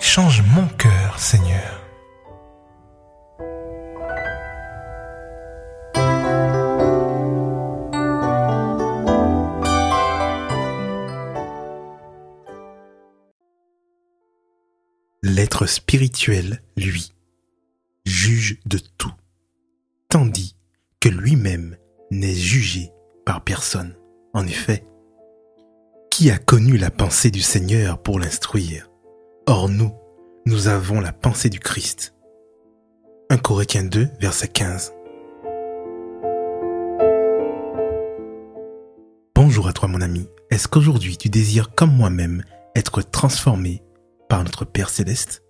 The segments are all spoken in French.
Change mon cœur, Seigneur. L'être spirituel, lui, juge de tout, tandis que lui-même n'est jugé par personne. En effet, qui a connu la pensée du Seigneur pour l'instruire? Or nous, nous avons la pensée du Christ. 1 Corinthiens 2, verset 15. Bonjour à toi mon ami. Est-ce qu'aujourd'hui tu désires comme moi-même être transformé par notre Père céleste?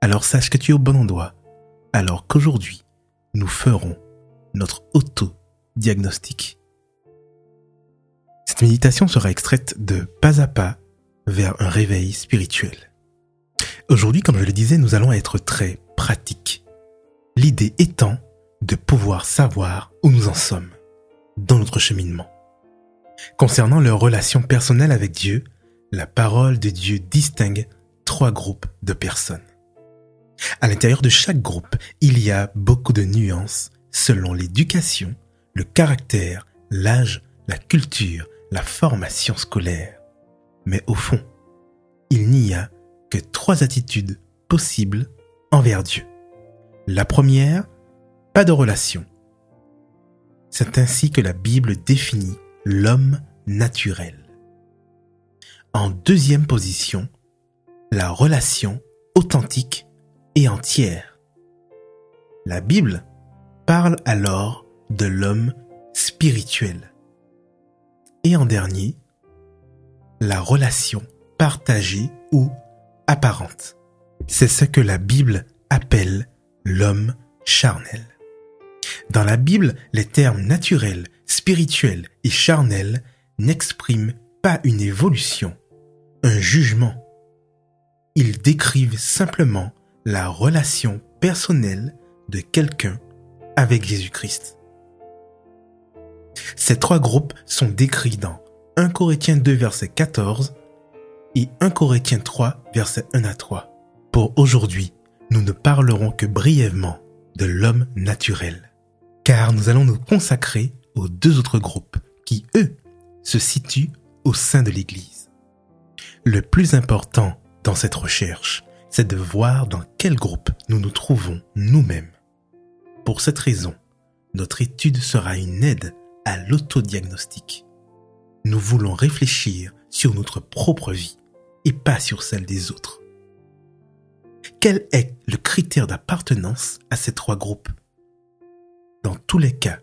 Alors sache que tu es au bon endroit. Alors qu'aujourd'hui, nous ferons notre auto-diagnostic. Cette méditation sera extraite de Pas à pas vers un réveil spirituel. Aujourd'hui, comme je le disais, nous allons être très pratiques. L'idée étant de pouvoir savoir où nous en sommes dans notre cheminement. Concernant leur relation personnelle avec Dieu, la parole de Dieu distingue trois groupes de personnes. À l'intérieur de chaque groupe, il y a beaucoup de nuances selon l'éducation, le caractère, l'âge, la culture, la formation scolaire. Mais au fond, il n'y a que trois attitudes possibles envers Dieu. La première, pas de relation. C'est ainsi que la Bible définit l'homme naturel. En deuxième position, la relation authentique et entière. La Bible parle alors de l'homme spirituel. Et en dernier, la relation partagée ou apparente. C'est ce que la Bible appelle l'homme charnel. Dans la Bible, les termes naturel, spirituel et charnel n'expriment pas une évolution, un jugement. Ils décrivent simplement la relation personnelle de quelqu'un avec Jésus-Christ. Ces trois groupes sont décrits dans 1 Corinthiens 2 verset 14 et 1 Corinthiens 3 verset 1 à 3. Pour aujourd'hui, nous ne parlerons que brièvement de l'homme naturel, car nous allons nous consacrer aux deux autres groupes qui, eux, se situent au sein de l'Église. Le plus important dans cette recherche, c'est de voir dans quel groupe nous nous trouvons nous-mêmes. Pour cette raison, notre étude sera une aide à l'autodiagnostic. Nous voulons réfléchir sur notre propre vie et pas sur celle des autres. Quel est le critère d'appartenance à ces trois groupes? Dans tous les cas,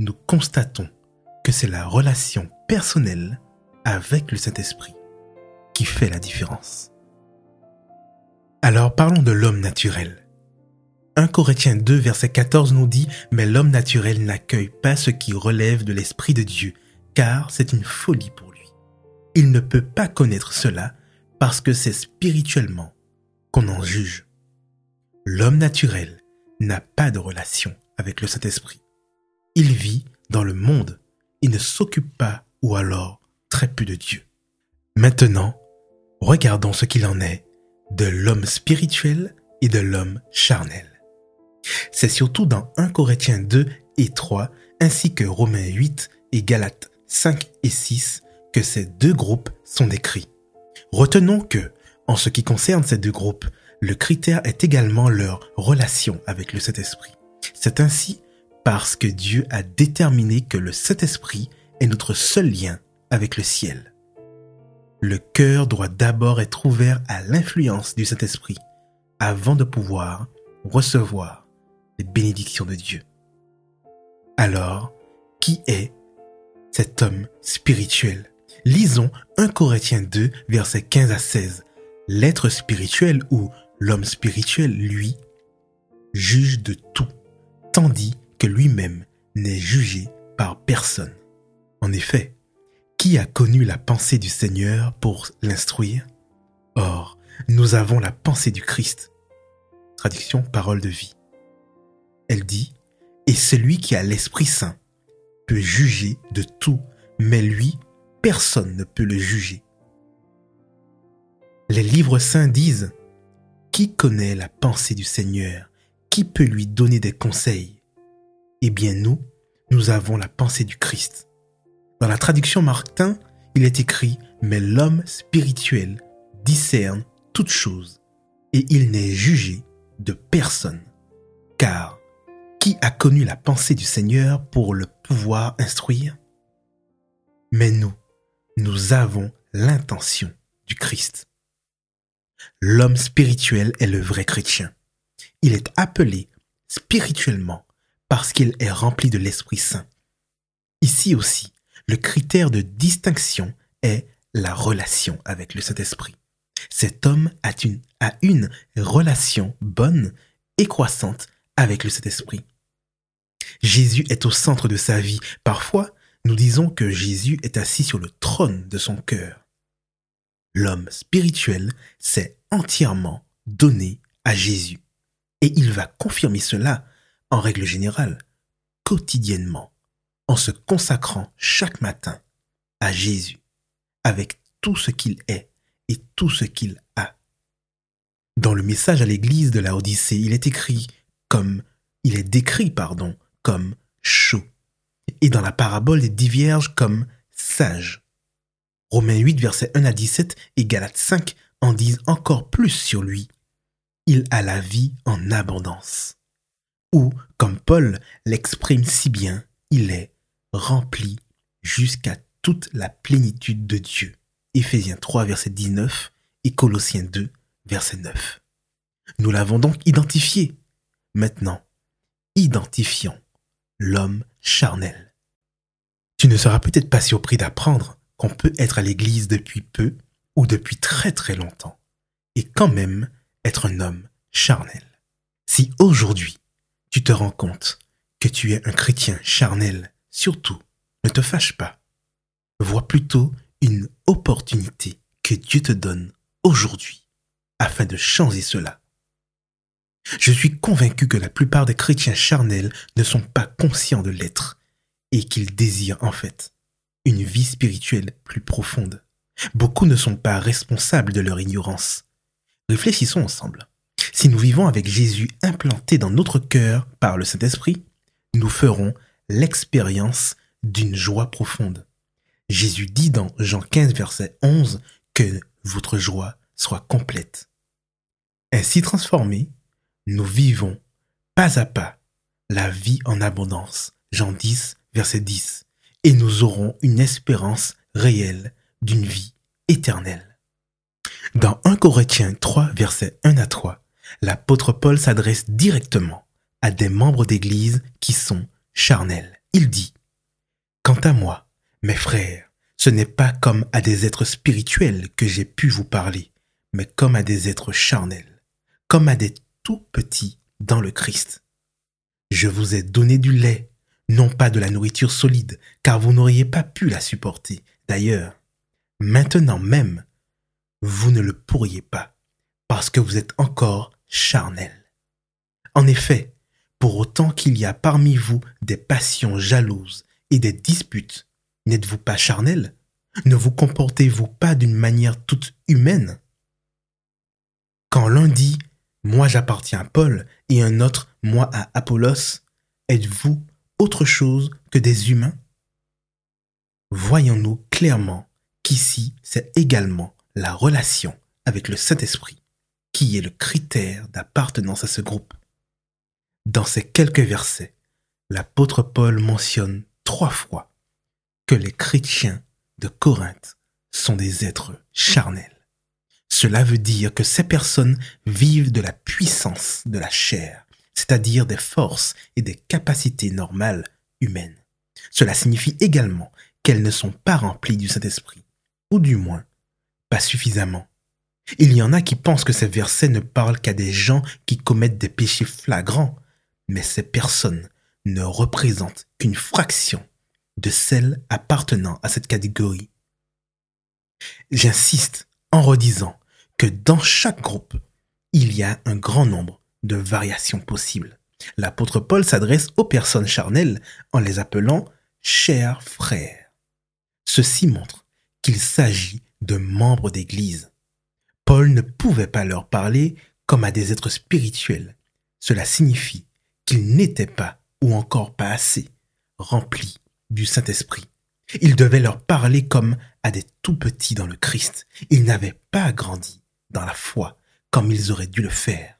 nous constatons que c'est la relation personnelle avec le Saint-Esprit qui fait la différence. Alors parlons de l'homme naturel. 1 Corinthiens 2 verset 14 nous dit, Mais l'homme naturel n'accueille pas ce qui relève de l'Esprit de Dieu, car c'est une folie pour lui. Il ne peut pas connaître cela parce que c'est spirituellement qu'on en juge. L'homme naturel n'a pas de relation avec le Saint-Esprit. Il vit dans le monde et ne s'occupe pas ou alors très peu de Dieu. Maintenant, regardons ce qu'il en est de l'homme spirituel et de l'homme charnel. C'est surtout dans 1 Corinthiens 2 et 3, ainsi que Romains 8 et Galates 5 et 6, que ces deux groupes sont décrits. Retenons que, en ce qui concerne ces deux groupes, le critère est également leur relation avec le Saint-Esprit. C'est ainsi parce que Dieu a déterminé que le Saint-Esprit est notre seul lien avec le ciel. Le cœur doit d'abord être ouvert à l'influence du Saint-Esprit avant de pouvoir recevoir les bénédictions de Dieu. Alors, qui est cet homme spirituel? Lisons 1 Corinthiens 2, versets 15 à 16. L'être spirituel ou l'homme spirituel, lui, juge de tout, tandis que lui-même n'est jugé par personne. En effet, qui a connu la pensée du Seigneur pour l'instruire? Or, nous avons la pensée du Christ. Traduction parole de vie elle dit, et celui qui a l'Esprit Saint peut juger de tout, mais lui, personne ne peut le juger. Les livres saints disent Qui connaît la pensée du Seigneur? Qui peut lui donner des conseils Eh bien nous, nous avons la pensée du Christ. Dans la traduction Martin, il est écrit Mais l'homme spirituel discerne toutes choses, et il n'est jugé de personne. Car qui a connu la pensée du Seigneur pour le pouvoir instruire? Mais nous, nous avons l'intention du Christ. L'homme spirituel est le vrai chrétien. Il est appelé spirituellement parce qu'il est rempli de l'Esprit Saint. Ici aussi, le critère de distinction est la relation avec le Saint-Esprit. Cet homme a une, relation bonne et croissante avec le Saint-Esprit. Jésus est au centre de sa vie. Parfois, nous disons que Jésus est assis sur le trône de son cœur. L'homme spirituel s'est entièrement donné à Jésus. Et il va confirmer cela, en règle générale, quotidiennement, en se consacrant chaque matin à Jésus, avec tout ce qu'il est et tout ce qu'il a. Dans le message à l'église de la Odyssée, il est écrit comme, il est décrit, pardon, comme chaud. Et dans la parabole des dix vierges comme sage. Romains 8, versets 1 à 17 et Galates 5 en disent encore plus sur lui. Il a la vie en abondance. Ou, comme Paul l'exprime si bien, il est rempli jusqu'à toute la plénitude de Dieu. Éphésiens 3, verset 19 et Colossiens 2, verset 9. Nous l'avons donc identifié. Maintenant, identifions l'homme charnel. Tu ne seras peut-être pas surpris d'apprendre qu'on peut être à l'église depuis peu ou depuis très très longtemps et quand même être un homme charnel. Si aujourd'hui tu te rends compte que tu es un chrétien charnel, surtout, ne te fâche pas. Vois plutôt une opportunité que Dieu te donne aujourd'hui afin de changer cela. Je suis convaincu que la plupart des chrétiens charnels ne sont pas conscients de l'être et qu'ils désirent en fait une vie spirituelle plus profonde. Beaucoup ne sont pas responsables de leur ignorance. Réfléchissons ensemble. Si nous vivons avec Jésus implanté dans notre cœur par le Saint-Esprit, nous ferons l'expérience d'une joie profonde. Jésus dit dans Jean 15, verset 11 que votre joie soit complète. Ainsi transformés, nous vivons pas à pas la vie en abondance. Jean 10, verset 10. Et nous aurons une espérance réelle d'une vie éternelle. Dans 1 Corinthiens 3, verset 1 à 3, l'apôtre Paul s'adresse directement à des membres d'église qui sont charnels. Il dit, Quant à moi, mes frères, ce n'est pas comme à des êtres spirituels que j'ai pu vous parler, mais comme à des êtres charnels, comme à des tout petits dans le Christ. Je vous ai donné du lait, non pas de la nourriture solide, car vous n'auriez pas pu la supporter. D'ailleurs, maintenant même, vous ne le pourriez pas, parce que vous êtes encore charnel. En effet, pour autant qu'il y a parmi vous des passions jalouses et des disputes, n'êtes-vous pas charnel? Ne vous comportez-vous pas d'une manière toute humaine? Quand l'un dit moi j'appartiens à Paul et un autre moi à Apollos, êtes-vous autre chose que des humains? Voyons-nous clairement qu'ici c'est également la relation avec le Saint-Esprit qui est le critère d'appartenance à ce groupe. Dans ces quelques versets, l'apôtre Paul mentionne trois fois que les chrétiens de Corinthe sont des êtres charnels. Cela veut dire que ces personnes vivent de la puissance de la chair, c'est-à-dire des forces et des capacités normales humaines. Cela signifie également qu'elles ne sont pas remplies du Saint-Esprit, ou du moins pas suffisamment. Il y en a qui pensent que ces versets ne parlent qu'à des gens qui commettent des péchés flagrants, mais ces personnes ne représentent qu'une fraction de celles appartenant à cette catégorie. J'insiste en redisant que dans chaque groupe, il y a un grand nombre de variations possibles. L'apôtre Paul s'adresse aux personnes charnelles en les appelant chers frères. Ceci montre qu'il s'agit de membres d'Église. Paul ne pouvait pas leur parler comme à des êtres spirituels. Cela signifie qu'ils n'étaient pas, ou encore pas assez, remplis du Saint-Esprit. Il devait leur parler comme à des tout petits dans le Christ. Ils n'avaient pas grandi la foi comme ils auraient dû le faire.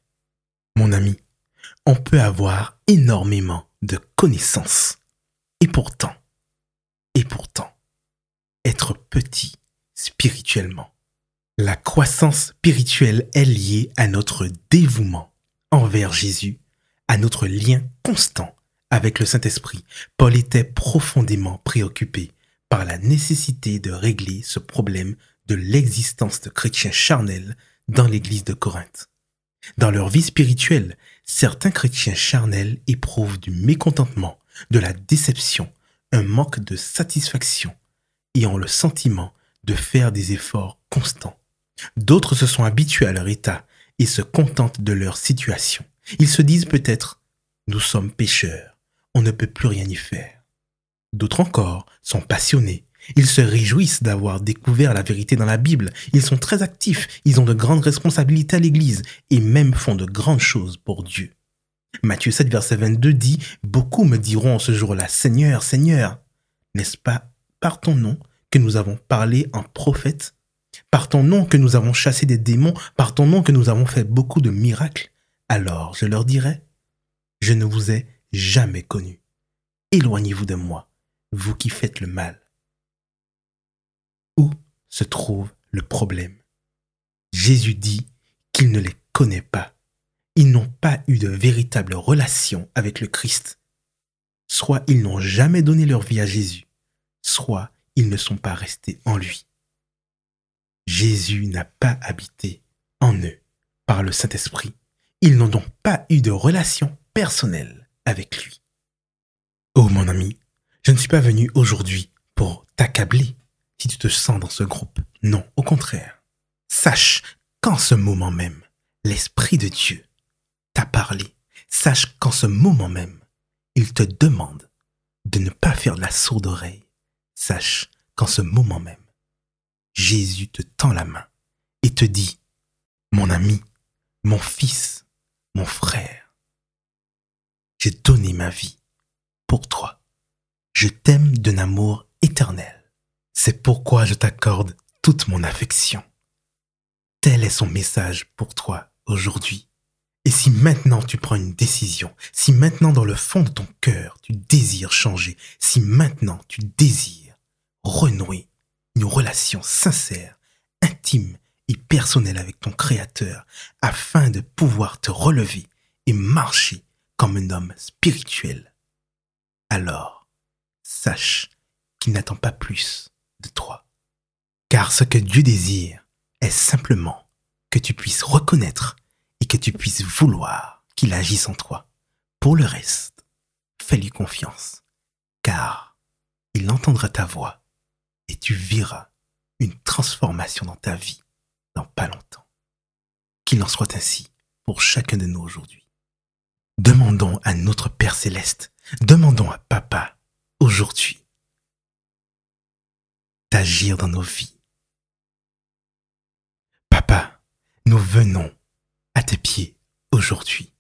Mon ami, on peut avoir énormément de connaissances. Et pourtant, et pourtant, être petit spirituellement. La croissance spirituelle est liée à notre dévouement envers Jésus, à notre lien constant avec le Saint-Esprit. Paul était profondément préoccupé par la nécessité de régler ce problème de l'existence de chrétiens charnels dans l'église de Corinthe. Dans leur vie spirituelle, certains chrétiens charnels éprouvent du mécontentement, de la déception, un manque de satisfaction et ont le sentiment de faire des efforts constants. D'autres se sont habitués à leur état et se contentent de leur situation. Ils se disent peut-être, nous sommes pécheurs, on ne peut plus rien y faire. D'autres encore sont passionnés. Ils se réjouissent d'avoir découvert la vérité dans la Bible. Ils sont très actifs, ils ont de grandes responsabilités à l'Église et même font de grandes choses pour Dieu. Matthieu 7, verset 22 dit, Beaucoup me diront en ce jour-là, Seigneur, Seigneur, n'est-ce pas par ton nom que nous avons parlé en prophète, par ton nom que nous avons chassé des démons, par ton nom que nous avons fait beaucoup de miracles Alors je leur dirai, Je ne vous ai jamais connu. Éloignez-vous de moi, vous qui faites le mal. Où se trouve le problème? Jésus dit qu'il ne les connaît pas. Ils n'ont pas eu de véritable relation avec le Christ. Soit ils n'ont jamais donné leur vie à Jésus, soit ils ne sont pas restés en lui. Jésus n'a pas habité en eux par le Saint-Esprit. Ils n'ont donc pas eu de relation personnelle avec lui. Oh mon ami, je ne suis pas venu aujourd'hui pour t'accabler si tu te sens dans ce groupe. Non, au contraire. Sache qu'en ce moment même, l'Esprit de Dieu t'a parlé. Sache qu'en ce moment même, il te demande de ne pas faire de la sourde oreille. Sache qu'en ce moment même, Jésus te tend la main et te dit, mon ami, mon fils, mon frère, j'ai donné ma vie pour toi. Je t'aime d'un amour éternel. C'est pourquoi je t'accorde toute mon affection. Tel est son message pour toi aujourd'hui. Et si maintenant tu prends une décision, si maintenant dans le fond de ton cœur tu désires changer, si maintenant tu désires renouer une relation sincère, intime et personnelle avec ton Créateur, afin de pouvoir te relever et marcher comme un homme spirituel, alors sache qu'il n'attend pas plus toi. Car ce que Dieu désire est simplement que tu puisses reconnaître et que tu puisses vouloir qu'il agisse en toi. Pour le reste, fais-lui confiance, car il entendra ta voix et tu verras une transformation dans ta vie dans pas longtemps. Qu'il en soit ainsi pour chacun de nous aujourd'hui. Demandons à notre Père céleste, demandons à Papa aujourd'hui d'agir dans nos vies. Papa, nous venons à tes pieds aujourd'hui.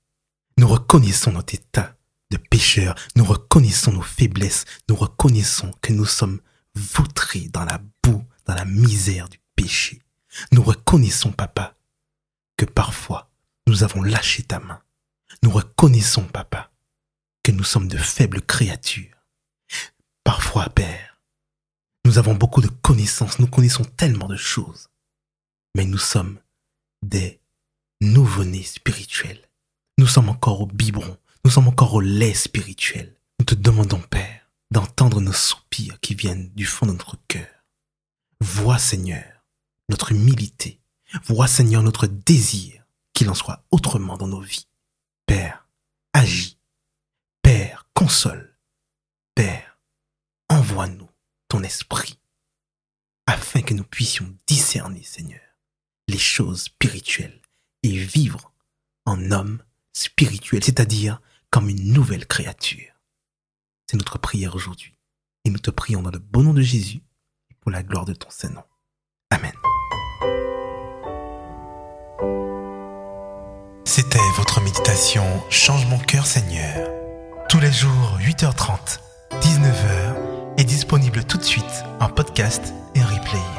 Nous reconnaissons notre état de pécheur, nous reconnaissons nos faiblesses, nous reconnaissons que nous sommes vautrés dans la boue, dans la misère du péché. Nous reconnaissons, Papa, que parfois nous avons lâché ta main. Nous reconnaissons, Papa, que nous sommes de faibles créatures Parfois, Père, nous avons beaucoup de connaissances, nous connaissons tellement de choses, mais nous sommes des nouveau-nés spirituels. Nous sommes encore au biberon, nous sommes encore au lait spirituel. Nous te demandons, Père, d'entendre nos soupirs qui viennent du fond de notre cœur. Vois, Seigneur, notre humilité. Vois, Seigneur, notre désir qu'il en soit autrement dans nos vies. Père, agis. Père, console. Père, envoie-nous esprit, afin que nous puissions discerner, Seigneur, les choses spirituelles et vivre en homme spirituel, c'est-à-dire comme une nouvelle créature. C'est notre prière aujourd'hui. Et nous te prions dans le bon nom de Jésus et pour la gloire de ton Saint-Nom. Amen. votre méditation Change mon cœur Seigneur. Tous les jours, 8h30, 19h, est disponible tout de suite en podcast et replay.